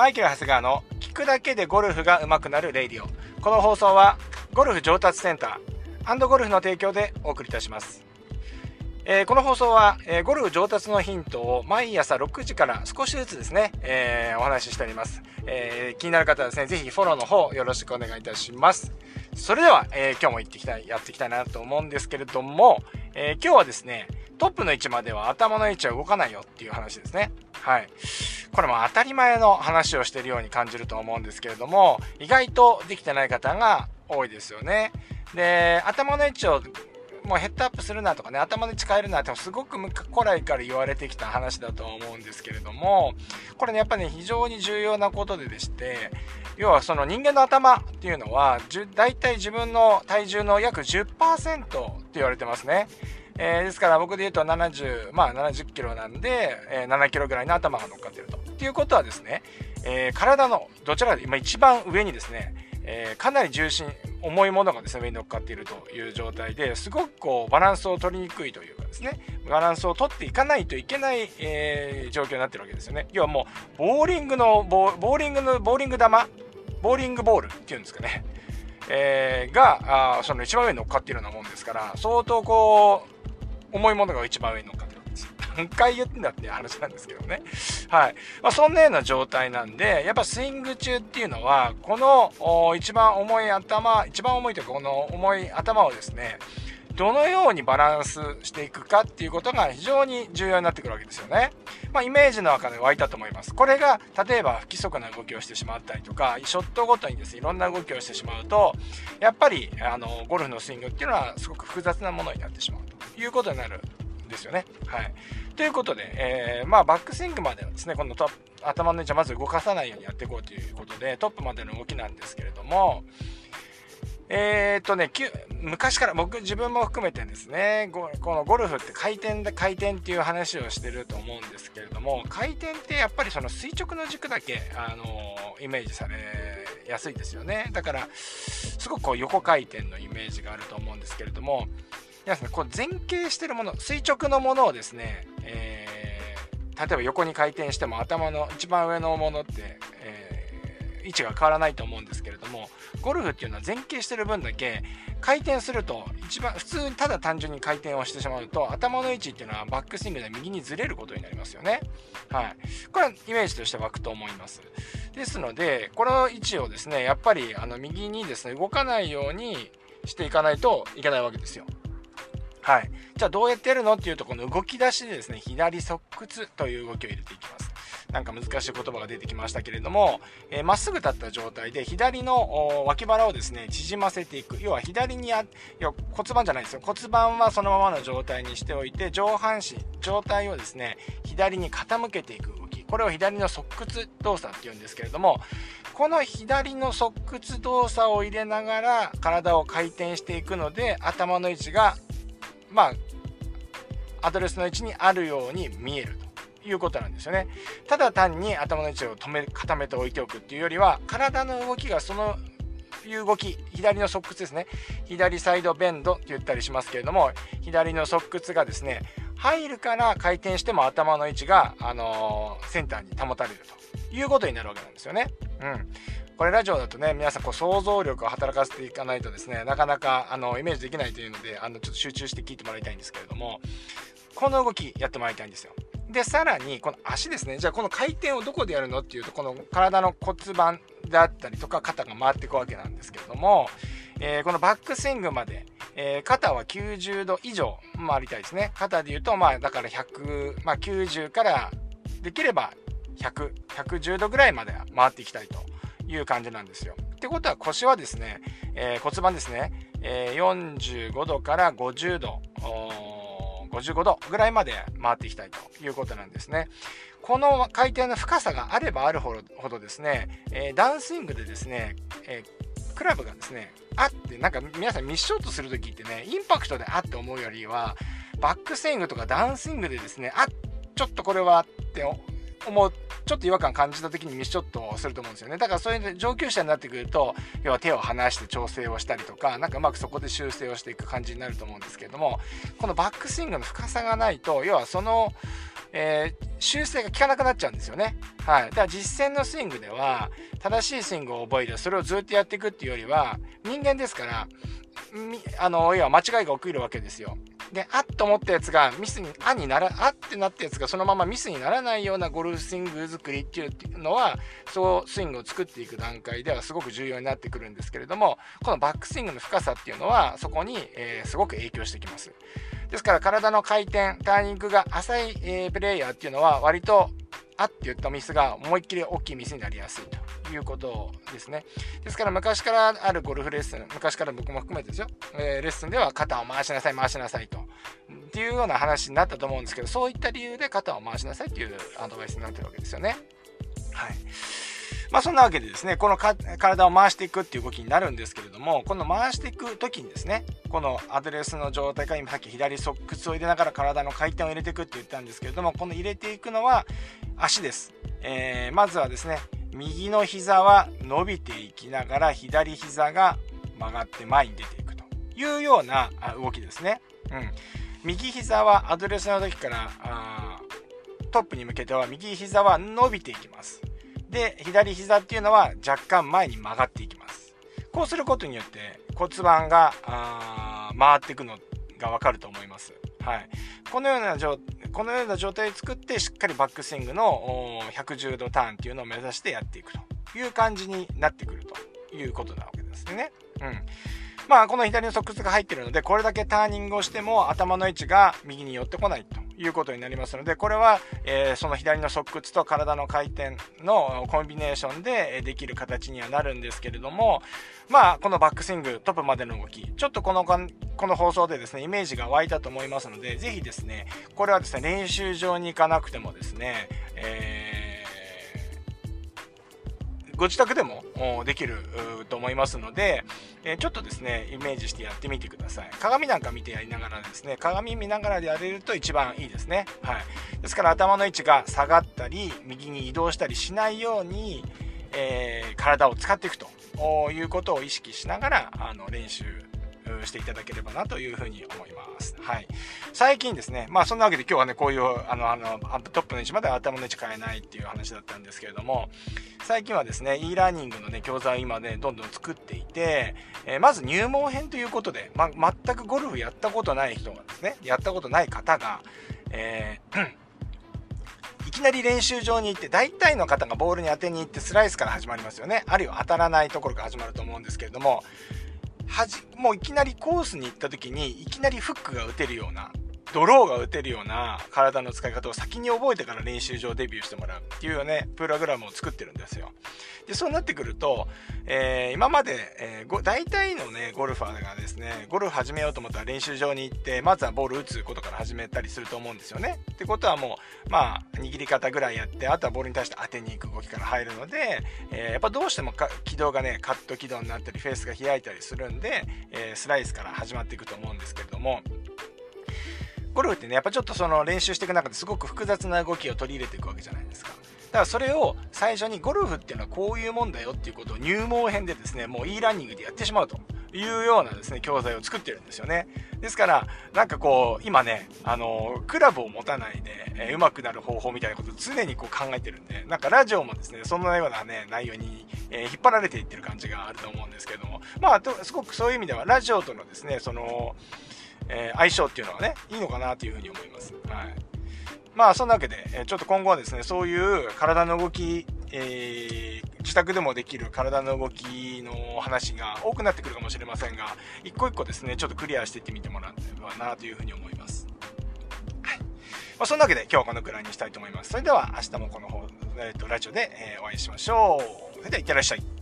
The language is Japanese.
マイケル・長谷川の聞くだけでゴルフが上手くなる Radio。この放送はゴルフ上達センターゴルフの提供でお送りいたします。えー、この放送は、えー、ゴルフ上達のヒントを毎朝6時から少しずつですね、えー、お話ししております、え気になる方はですね、ぜひフォローの方よろしくお願いいたします。それでは、え今日も行ってきたい、やっていきたいなと思うんですけれども、え今日はですね、トップの位置までは頭の位置は動かないよっていう話ですね。はい。これも当たり前の話をしているように感じると思うんですけれども、意外とできてない方が多いですよね。で、頭の位置をもうヘッドアップするなとかね、頭の位置変えるなってすごく古来から言われてきた話だと思うんですけれども、これね、やっぱね、非常に重要なことででして、要はその人間の頭っていうのは、大体自分の体重の約10%って言われてますね。えー、ですから僕で言うと70、まあ70キロなんで、えー、7キロぐらいの頭が乗っかってると。っていうことはですね、えー、体のどちらかで今一番上にですね、え、かなり重心、重いものがですね、上に乗っかっているという状態ですごくこうバランスを取りにくいというかですね、バランスを取っていかないといけない、え、状況になってるわけですよね。要はもう、ボーリングのボ、ボーリングの、ボーリング玉、ボーリングボールっていうんですかね、えー、があその一番上に乗っかっているようなもんですから、相当こう、重いものが一番上に乗っかってるわけです。何回言ってんだって話なんですけどね。はい。まあ、そんなような状態なんで、やっぱスイング中っていうのは、この一番重い頭、一番重いというか、この重い頭をですね、どのようにバランスしていくかっていうことが非常に重要になってくるわけですよね。まあ、イメージの中で湧いたと思います。これが、例えば不規則な動きをしてしまったりとか、ショットごとにですね、いろんな動きをしてしまうと、やっぱり、あの、ゴルフのスイングっていうのはすごく複雑なものになってしまういうことになるんですよね。はい。ということで、えー、まあ、バックスイングまではですね、このト頭の位置をまず動かさないようにやっていこうということで、トップまでの動きなんですけれども、えー、っとね、昔から僕自分も含めてですね、このゴルフって回転で回転っていう話をしてると思うんですけれども、回転ってやっぱりその垂直の軸だけ、あのイメージされやすいですよね。だから、すごくこう横回転のイメージがあると思うんですけれども、皆さん、こう前傾してるもの、垂直のものをですね、えー、例えば横に回転しても頭の一番上のものって、えー、位置が変わらないと思うんですけれども、ゴルフっていうのは前傾してる分だけ回転すると一番普通にただ単純に回転をしてしまうと頭の位置っていうのはバックスイングで右にずれることになりますよね。はい。これはイメージとして湧くと思います。ですので、この位置をですね、やっぱりあの右にですね、動かないようにしていかないといけないわけですよ。はい。じゃあどうやってやるのっていうと、この動き出しでですね、左側屈という動きを入れていきます。なんか難しい言葉が出てきましたけれども、えー、まっすぐ立った状態で左の脇腹をですね、縮ませていく。要は左にあ、要骨盤じゃないですよ。骨盤はそのままの状態にしておいて、上半身、状態をですね、左に傾けていく動き。これを左の側屈動作っていうんですけれども、この左の側屈動作を入れながら体を回転していくので、頭の位置が、まあ、アドレスの位置にあるように見えると。いうことなんですよね。ただ単に頭の位置を止め固めておいておくっていうよりは体の動きがそのいう動き左の側屈ですね左サイドベンドって言ったりしますけれども左の側屈がですね入るから回転しても頭の位置が、あのー、センターに保たれるということになるわけなんですよね。うん、これラジオだとね皆さんこう想像力を働かせていかないとですねなかなかあのイメージできないというのであのちょっと集中して聞いてもらいたいんですけれどもこの動きやってもらいたいんですよ。で、さらに、この足ですね。じゃあ、この回転をどこでやるのっていうと、この体の骨盤であったりとか、肩が回っていくわけなんですけれども、えー、このバックスイングまで、えー、肩は90度以上回りたいですね。肩で言うと、まあ、だから100、まあ、90からできれば100、110度ぐらいまで回っていきたいという感じなんですよ。ってことは腰はですね、えー、骨盤ですね、え45度から50度、55度ぐらいまで回っていきたいということなんですね。この回転の深さがあればあるほどですね、えー、ダウンスイングでですね、えー、クラブがですね、あって、なんか皆さんミッショットするときってね、インパクトであって思うよりは、バックスイングとかダウンスイングでですね、あちょっとこれはって思うちょっと違和感感じた時にミスショットをすると思うんですよねだからそういう上級者になってくると要は手を離して調整をしたりとかなんかうまくそこで修正をしていく感じになると思うんですけれどもこのバックスイングの深さがないと要はそのえー、修正が効かなくなっちゃうんですよね。はい。だから実践のスイングでは、正しいスイングを覚えて、それをずっとやっていくっていうよりは、人間ですから、あの、要は間違いが起きるわけですよ。で、あっと思ったやつがミスに、あになら、あってなったやつがそのままミスにならないようなゴルフスイング作りっていうのは、そうスイングを作っていく段階ではすごく重要になってくるんですけれども、このバックスイングの深さっていうのは、そこに、えー、すごく影響してきます。ですから体の回転、ターニングが浅い、えー、プレイヤーっていうのは割とあって言ったミスが思いっきり大きいミスになりやすいということですね。ですから昔からあるゴルフレッスン、昔から僕も含めてですよ、えー、レッスンでは肩を回しなさい、回しなさいと。っていうような話になったと思うんですけど、そういった理由で肩を回しなさいっていうアドバイスになってるわけですよね。はい。まあそんなわけでですね、この体を回していくっていう動きになるんですけれども、この回していく時にですね、このアドレスの状態から今さっき左ソックスを入れながら体の回転を入れていくって言ったんですけれども、この入れていくのは足です。えー、まずはですね、右の膝は伸びていきながら左膝が曲がって前に出ていくというような動きですね。うん、右膝はアドレスの時からあトップに向けては右膝は伸びていきます。で、左膝っていうのは若干前に曲がっていきます。こうすることによって骨盤が回っていくのがわかると思います。はい。このような状このような状態を作ってしっかりバックスイングの110度ターンっていうのを目指してやっていくという感じになってくるということなわけですね。うん。まあ、この左の側屈が入ってるので、これだけターニングをしても頭の位置が右に寄ってこないということになりますので、これは、えー、その左の側屈と体の回転のコンビネーションでできる形にはなるんですけれども、まあ、このバックスイング、トップまでの動き、ちょっとこの、この放送でですね、イメージが湧いたと思いますので、是非ですね、これはですね、練習場に行かなくてもですね、えーご自宅でもできると思いますので、えちょっとですね、イメージしてやってみてください。鏡なんか見てやりながらですね、鏡見ながらでやれると一番いいですね。はい。ですから頭の位置が下がったり、右に移動したりしないように、えー、体を使っていくということを意識しながらあの練習していただければなというふうに思います。はい。最近ですね、まあそんなわけで今日はね、こういう、あの、あの、トップの位置まで頭の位置変えないっていう話だったんですけれども、最近はですね、e ラーニングのね、教材を今ね、どんどん作っていて、えー、まず入門編ということで、ま、全くゴルフやったことない人がですね、やったことない方が、えー、いきなり練習場に行って、大体の方がボールに当てに行ってスライスから始まりますよね。あるいは当たらないところから始まると思うんですけれども、はじもういきなりコースに行った時にいきなりフックが打てるようなドローが打てるような体の使い方を先に覚えてから練習場デビューしてもらうっていうねプログラムを作ってるんですよ。でそうなってくると、えー、今まで、えー、大体のねゴルファーがですねゴルフ始めようと思ったら練習場に行ってまずはボール打つことから始めたりすると思うんですよね。ってことはもうまあ握り方ぐらいやってあとはボールに対して当てに行く動きから入るので、えー、やっぱどうしても軌道がねカット軌道になったりフェースが開いたりするんで、えスライスから始まっていくと思うんですけれどもゴルフってねやっぱちょっとその練習していく中ですごく複雑な動きを取り入れていくわけじゃないですか。だからそれを最初にゴルフっていうのはこういうもんだよっていうことを入門編でですねもう e ランニングでやってしまうというようなですね教材を作ってるんですよね。ですからなんかこう今ねあのクラブを持たないで、えー、上手くなる方法みたいなことを常にこう考えてるんでなんかラジオもですねそんなようなね内容に、えー、引っ張られていってる感じがあると思うんですけどもまあとすごくそういう意味ではラジオとのですねそのえー、相性っていうのがね、いいのかなというふうに思います。はい。まあ、そんなわけで、えちょっと今後はですね、そういう体の動き、えー、自宅でもできる体の動きの話が多くなってくるかもしれませんが、一個一個ですね、ちょっとクリアしていってみてもらえればなというふうに思います。はい。まあ、そんなわけで今日はこのくらいにしたいと思います。それでは明日もこの方、えーと、ラジオで、え、お会いしましょう。それではいってらっしゃい。